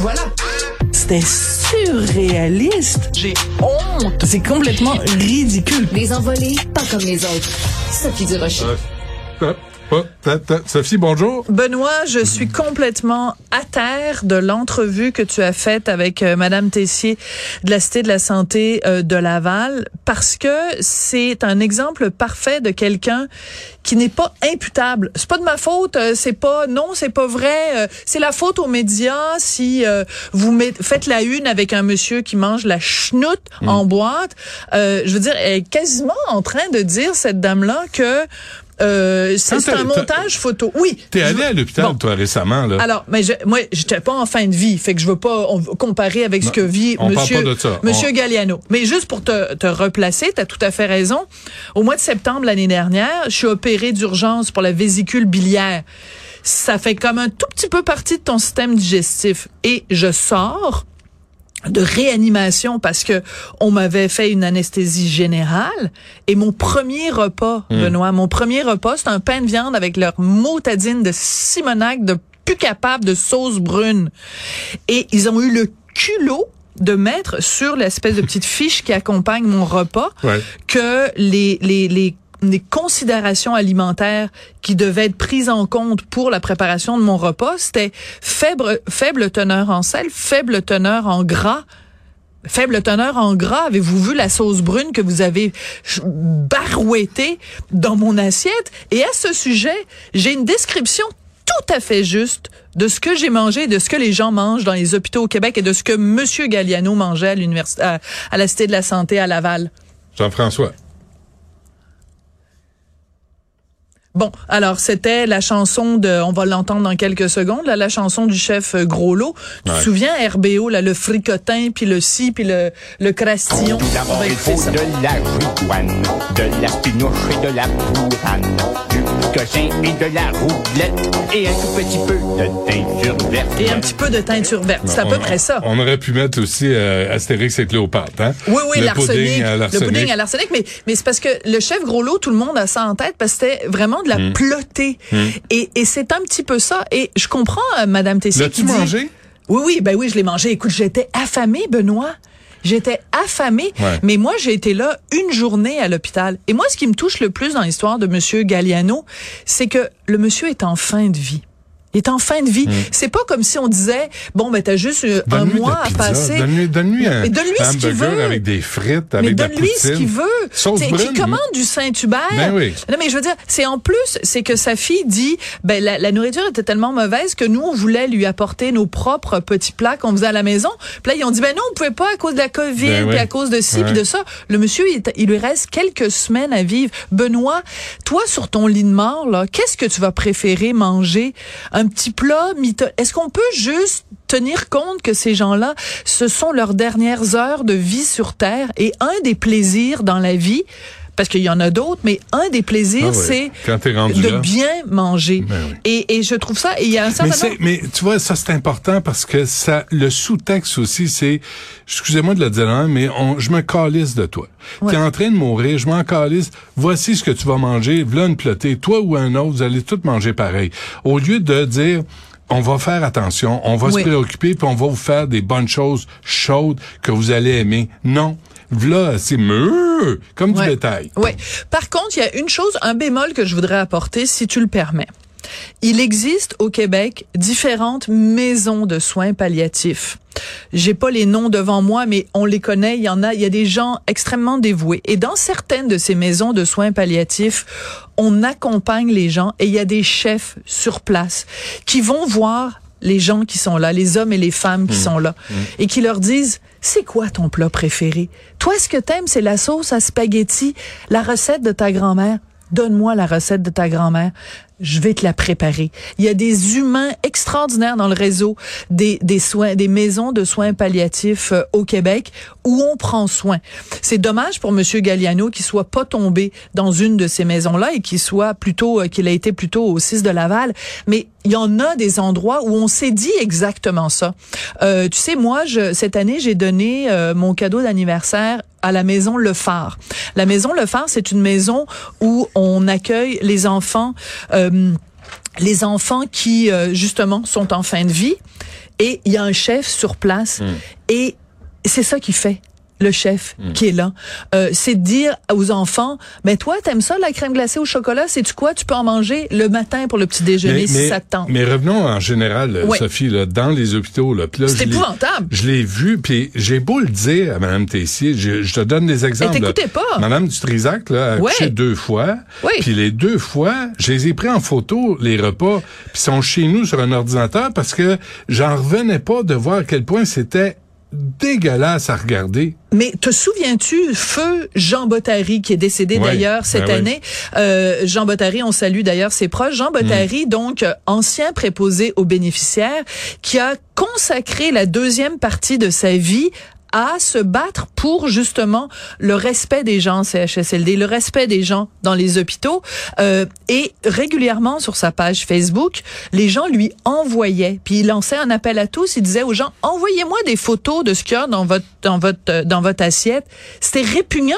Voilà. C'était surréaliste. J'ai honte. C'est complètement ridicule. Les envolés, pas comme les autres. Sophie Durocher. Euh, oh, Sophie, bonjour. Benoît, je suis complètement à terre de l'entrevue que tu as faite avec euh, Madame Tessier de la Cité de la Santé euh, de Laval parce que c'est un exemple parfait de quelqu'un qui n'est pas imputable. C'est pas de ma faute, euh, c'est pas non, c'est pas vrai, c'est la faute aux médias si vous met- faites la une avec un monsieur qui mange la chenoute en boîte. Je veux dire, elle est quasiment en train de dire cette dame là que euh, c'est t'as- un montage photo. Oui. T'es allé à l'hôpital, Bon. toi, récemment, là. Alors, mais je, moi, j'étais pas en fin de vie, fait que je veux pas on- comparer avec ce que vit on Monsieur, pas de ça. Monsieur On- Galliano. Mais juste pour te, te replacer, t'as tout à fait raison. Au mois de septembre l'année dernière, je suis opérée d'urgence pour la vésicule biliaire. Ça fait comme un tout petit peu partie de ton système digestif. Et je sors de réanimation parce que on m'avait fait une anesthésie générale et mon premier repas Benoît mon premier repas c'est un pain de viande avec leur motadine de Simonac de plus capable de sauce brune et ils ont eu le culot de mettre sur l'espèce de petite fiche qui accompagne mon repas Ouais. que les, les, les, les considérations alimentaires qui devaient être prises en compte pour la préparation de mon repas, c'était faible, faible teneur en sel, faible teneur en gras. Faible teneur en gras. Avez-vous vu la sauce brune que vous avez barouettée dans mon assiette? Et à ce sujet, j'ai une description tout à fait juste de ce que j'ai mangé, de ce que les gens mangent dans les hôpitaux au Québec et de ce que Monsieur Galliano mangeait à à, à la Cité de la Santé à Laval. Jean-François. Bon, alors c'était la chanson de, on va l'entendre dans quelques secondes, là, la chanson du chef euh, Groslot. Tu te souviens RBO, là, le fricotin, puis le ci, puis le, le crastillon. D'abord, il faut ça. de la de la et de la et de la roublette, et un tout petit peu de teinture verte. Et un petit peu de teinture verte. C'est à peu On- près ça. On aurait pu mettre aussi euh, Astérix et Cléopâtre, hein? Oui, oui, Le l'arsenic. pudding à Le pudding à l'arsenic. Mais, mais c'est parce que le chef Groslot, tout le monde a ça en tête parce que c'était vraiment de la Hmm. plotée. Et, et c'est un petit peu ça. Et je comprends, euh, Madame Tessier, L'as-tu qui dit... mangé? Oui, oui, ben oui, je l'ai mangé. Écoute, j'étais affamée, Benoît. J'étais affamée, Ouais. mais moi j'ai été là une journée à l'hôpital. Et moi, ce qui me touche le plus dans l'histoire de Monsieur Galliano, c'est que le monsieur est en fin de vie. Il est en fin de vie. C'est pas comme si on disait bon ben t'as juste euh, un mois à passer. Donne-lui, donne-lui un, Mais donne-lui un ce qu'il veut. avec des frites, Mais avec de la donne-lui ce qu'il veut. Sauce T'sais, brune. Qui commande du Saint-Hubert. Ben oui. Non, mais je veux dire, c'est en plus, c'est que sa fille dit, ben, la, la nourriture était tellement mauvaise que nous, on voulait lui apporter nos propres petits plats qu'on faisait à la maison. Puis là, ils ont dit, ben non, on pouvait pas à cause de la COVID, Ben oui. puis à cause de ci, Ouais. puis de ça. Le monsieur, il, il lui reste quelques semaines à vivre. Benoît, toi, sur ton lit de mort, là, qu'est-ce que tu vas préférer manger? Un petit plat mito- Est-ce qu'on peut juste tenir compte que ces gens-là, ce sont leurs dernières heures de vie sur Terre et un des plaisirs dans la vie, parce qu'il y en a d'autres, mais un des plaisirs, Ah c'est de là. bien manger. Ben oui. et, et je trouve ça, et il y a un certain Mais, mais tu vois, ça c'est important parce que ça, le sous-texte aussi, c'est, excusez-moi de le dire, hein, mais on, je me calisse de toi. Ouais. T'es en train de mourir, je m'en calisse. Voici ce que tu vas manger, voilà une plotée. Toi ou un autre, vous allez tous manger pareil. Au lieu de dire, on va faire attention, on va Oui. se préoccuper, puis on va vous faire des bonnes choses chaudes que vous allez aimer. Non. Voilà, c'est mûr, comme du Ouais. bétail. Ouais. Par contre, il y a une chose, un bémol que je voudrais apporter, si tu le permets. Il existe au Québec différentes maisons de soins palliatifs. J'ai pas les noms devant moi, mais on les connaît. Il y en a. Il y a des gens extrêmement dévoués. Et dans certaines de ces maisons de soins palliatifs, on accompagne les gens et il y a des chefs sur place qui vont voir les gens qui sont là, les hommes et les femmes qui sont là, et qui leur disent, c'est quoi ton plat préféré? Toi, ce que t'aimes, c'est la sauce à spaghetti, la recette de ta grand-mère. Donne-moi la recette de ta grand-mère. Je vais te la préparer. Il y a des humains extraordinaires dans le réseau des, des soins, des maisons de soins palliatifs euh, au Québec où on prend soin. C'est dommage pour Monsieur Galliano qu'il soit pas tombé dans une de ces maisons-là et qu'il soit plutôt, euh, qu'il a été plutôt au 6 de Laval. Mais il y en a des endroits où on s'est dit exactement ça. Euh, tu sais, moi, je, cette année, j'ai donné euh, mon cadeau d'anniversaire à la maison Le Phare. La maison Le Phare, c'est une maison où on accueille les enfants, euh, les enfants qui euh, justement sont en fin de vie. Et il y a un chef sur place. Hmm. Et c'est ça qu'il fait le chef Hmm. qui est là. Euh, c'est de dire aux enfants, mais toi, t'aimes ça, la crème glacée au chocolat? C'est-tu quoi? Tu peux en manger le matin pour le petit déjeuner si ça te tente. mais revenons en général, euh, Oui. Sophie, là, dans les hôpitaux. Là, C'est épouvantable. Je l'ai vu, puis j'ai beau le dire à Mme Tessier, je, je te donne des exemples. Elle là. t'écoutait pas. Mme Dutrisac là, a accouché deux fois. Oui. Puis les deux fois, je les ai pris en photo, les repas, puis sont chez nous sur un ordinateur parce que j'en revenais pas de voir à quel point c'était dégueulasse à regarder. Mais te souviens-tu, feu Jean Bottary, qui est décédé Oui, d'ailleurs cette ben oui. année. Euh, Jean Bottary, on salue d'ailleurs ses proches. Jean Bottary, donc euh, ancien préposé aux bénéficiaires, qui a consacré la deuxième partie de sa vie à se battre pour justement le respect des gens en CHSLD, le respect des gens dans les hôpitaux. Euh, et régulièrement sur sa page Facebook, les gens lui envoyaient, puis il lançait un appel à tous. Il disait aux gens envoyez-moi des photos de ce qu'il y a dans votre dans votre dans votre assiette. C'était répugnant.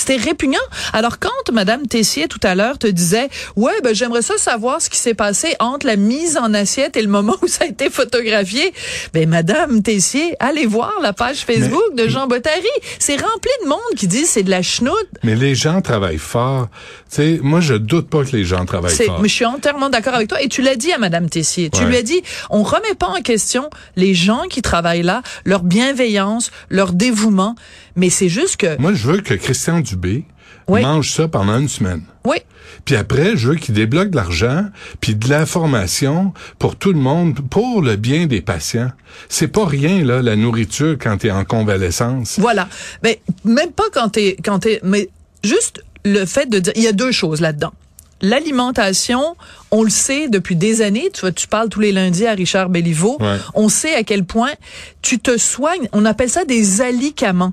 C'était répugnant. Alors quand Madame Tessier tout à l'heure te disait ouais ben j'aimerais ça savoir ce qui s'est passé entre la mise en assiette et le moment où ça a été photographié, ben Madame Tessier, allez voir la page Facebook de Jean Bottary. C'est rempli de monde qui dit c'est de la chenoute. Mais les gens travaillent fort. Tu sais, moi, je doute pas que les gens travaillent fort. mais je suis entièrement d'accord avec toi. Et tu l'as dit à Madame Tessier. Tu lui as dit, on remet pas en question les gens qui travaillent là, leur bienveillance, leur dévouement. Mais c'est juste que, Moi, je veux que Christian Dubé Oui. mange ça pendant une semaine. oui, Puis après, je veux qu'il débloque de l'argent, puis de l'information pour tout le monde, pour le bien des patients. C'est pas rien, là, la nourriture quand t'es en convalescence. voilà. Mais même pas quand t'es, quand t'es, mais juste le fait de dire, il y a deux choses là-dedans. L'alimentation, on le sait depuis des années. Tu vois, tu parles tous les lundis à Richard Béliveau. Ouais. On sait à quel point tu te soignes. On appelle ça des alicaments.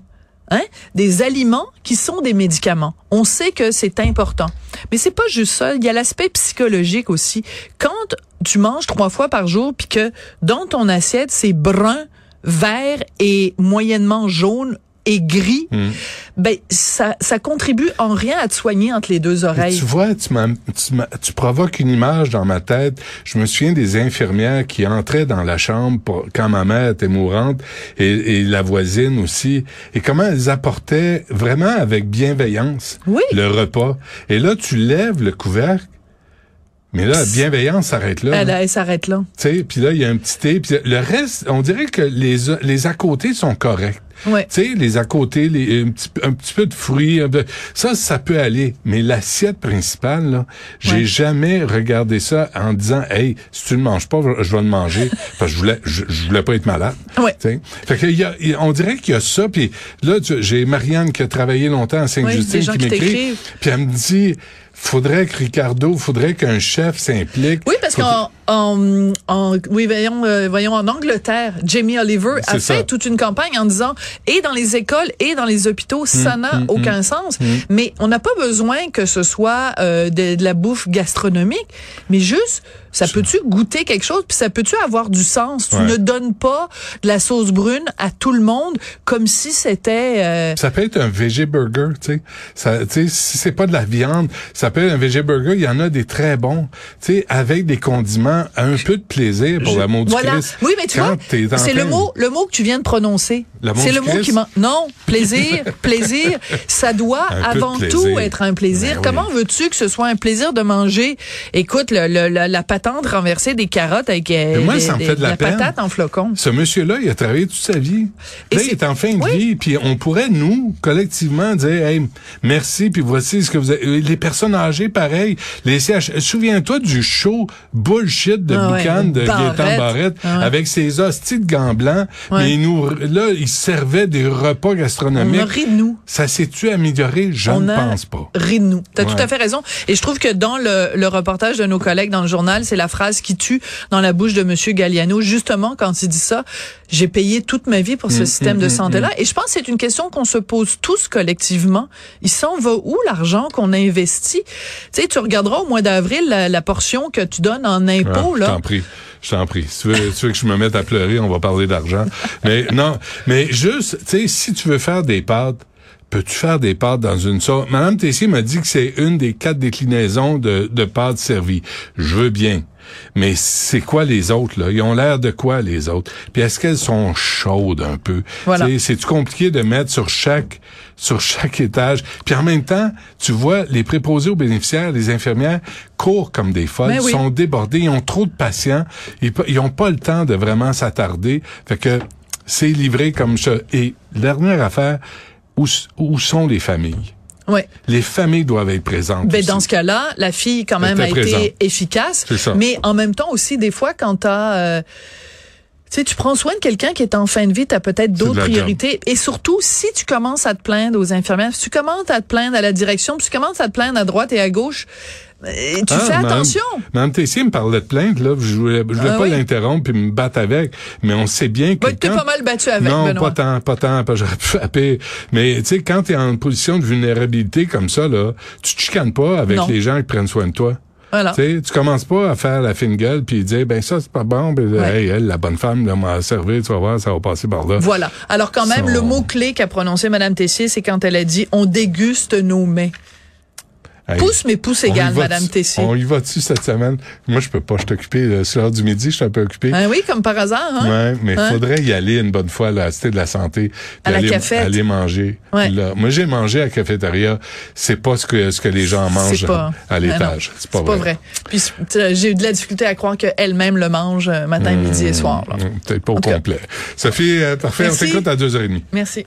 Hein? Des aliments qui sont des médicaments. On sait que c'est important. Mais c'est pas juste ça. Il y a l'aspect psychologique aussi. Quand tu manges trois fois par jour puis que dans ton assiette, c'est brun, vert et moyennement jaune et gris, Hmm. ben ça, ça contribue en rien à te soigner entre les deux Et oreilles. tu vois, tu, tu, tu provoques une image dans ma tête. Je me souviens des infirmières qui entraient dans la chambre pour, quand ma mère était mourante et, et la voisine aussi. Et comment elles apportaient vraiment avec bienveillance Oui. le repas. Et là, tu lèves le couvercle. Mais là, la bienveillance s'arrête là. Elle, là. elle s'arrête là. Tu sais, puis là, il y a un petit thé. Puis le reste, on dirait que les, les à côté sont corrects. Ouais. Tu sais, les à côté, les, un, petit, un petit peu de fruits, un peu- ça, ça peut aller. Mais l'assiette principale, là, j'ai Ouais. jamais regardé ça en disant, hey, si tu ne manges pas, je vais le manger, parce que je voulais, je, je voulais pas être malade. Ouais. Fait que y a, on dirait qu'il y a ça. Puis là, tu- j'ai Marianne qui a travaillé longtemps à Sainte-Justine gens qui qui m'écrit. Puis elle me dit, faudrait que Ricardo, faudrait qu'un chef s'implique. Oui, parce Faudrait- qu'en en, en- oui, voyons, euh, voyons, en Angleterre, Jamie Oliver a fait ça. toute une campagne en disant et dans les écoles et dans les hôpitaux, ça n'a hum, aucun sens. Mais on n'a pas besoin que ce soit euh, de, de la bouffe gastronomique, mais juste ça peut-tu goûter quelque chose? Puis ça peut-tu avoir du sens? Tu ne donnes pas de la sauce brune à tout le monde comme si c'était euh, Ça peut être un VG burger, tu sais. Ça, tu sais, si c'est pas de la viande, ça peut être un VG burger. Il y en a des très bons, tu sais, avec des condiments, un peu de plaisir pour l'amour du Voilà. Christ. Oui, mais tu Quand vois, c'est le mot, le mot que tu viens de prononcer. C'est le mot qui m'a. Non, plaisir, plaisir. Ça doit Un avant tout être un plaisir. Ben oui. Comment veux-tu que ce soit un plaisir de manger? Écoute, le, le- la, la patente renversée des carottes avec euh, Mais moi, des- ça me des- fait de la peine. patate en flocon. Ce monsieur-là, il a travaillé toute sa vie. Là, il est en fin de Oui. vie, puis on pourrait, nous, collectivement, dire, hey, merci, puis voici ce que vous avez... Les personnes âgées, pareil, les CH... Souviens-toi du show bullshit de Ah ouais, Boucan, de Barrette. Gaétan Barrette, Ah ouais. avec ses hosties de gants blancs, Ouais. mais il nous... Là, il servait des repas On gastronomiques. a ri de nous. Ça s'est-tu amélioré? Je on ne pense pas. ri de nous. T'as Ouais. tout à fait raison. Et je trouve que dans le, le reportage de nos collègues dans le journal, c'est la phrase qui tue dans la bouche de Monsieur Galliano, justement quand il dit ça. J'ai payé toute ma vie pour Mm, ce système de santé-là. Et je pense que c'est une question qu'on se pose tous collectivement. Il s'en va où l'argent qu'on a investi? Tu sais, tu regarderas au mois d'avril la, la portion que tu donnes en impôts, Ah, là. Je t'en prie. Si tu veux, tu veux que je me mette à pleurer, on va parler d'argent. Mais non, mais juste, tu sais, si tu veux faire des pâtes, peux-tu faire des pâtes dans une sauce? Madame Tessier m'a dit que c'est une des quatre déclinaisons de, de pâtes servies. Je veux bien. Mais c'est quoi les autres, là? Ils ont l'air de quoi, les autres? Puis est-ce qu'elles sont chaudes un peu? Voilà. C'est compliqué de mettre sur chaque sur chaque étage. Puis en même temps, tu vois, les préposés aux bénéficiaires, les infirmières, courent comme des folles, Ben oui. sont débordés, ils ont trop de patients, ils, p- ils ont pas le temps de vraiment s'attarder. Fait que c'est livré comme ça. Et dernière affaire, où, où sont les familles? Ouais. Les familles doivent être présentes. Ben, aussi. dans ce cas-là, la fille, quand même, a présente. été efficace. C'est ça. Mais en même temps aussi, des fois, quand t'as... Euh, tu sais, tu prends soin de quelqu'un qui est en fin de vie, t'as peut-être de d'autres priorités. Et surtout, si tu commences à te plaindre aux infirmières, si tu commences à te plaindre à la direction, puis tu commences à te plaindre à droite et à gauche, euh, tu Ah, fais attention. Madame Tessier me parlait de plainte, là. Je voulais, je voulais Ah pas oui? l'interrompre puis me battre avec. Mais on sait bien que Ben, t'es pas mal battu avec, Non, Benoît. pas tant, pas tant, pas j'aurais pu frapper. Mais, tu sais, quand t'es en position de vulnérabilité comme ça, là, tu te chicanes pas avec Non. les gens qui prennent soin de toi. Voilà. Tu commences pas à faire la fine gueule puis dire, ben ça, c'est pas bon, ben, Ouais. hey, elle, la bonne femme, m'a servi, tu vas voir, ça va passer par là. Voilà. Alors quand même, Son- le mot-clé qu'a prononcé Madame Tessier, c'est quand elle a dit « on déguste nos mets Hey, Pouce, mais pouce on y égal, va Madame Tessier. On y va dessus cette semaine? Moi, je peux pas, je suis occupé. C'est l'heure du midi, je suis un peu occupé. Ah oui, comme par hasard. Hein? Ouais, mais Hein? faudrait y aller une bonne fois à la Cité de la Santé. À la aller, cafette. aller manger. Ouais. Là. Moi, j'ai mangé à la cafétéria. C'est pas ce que ce que les gens mangent pas- à non, l'étage. C'est pas, C'est pas vrai. Puis j'ai eu de la difficulté à croire qu'elle-même le mange euh, matin, midi et soir. Peut-être pas au tout cas. complet. Sophie, euh, parfait. Merci. On t'écoute à deux heures et demie. Merci.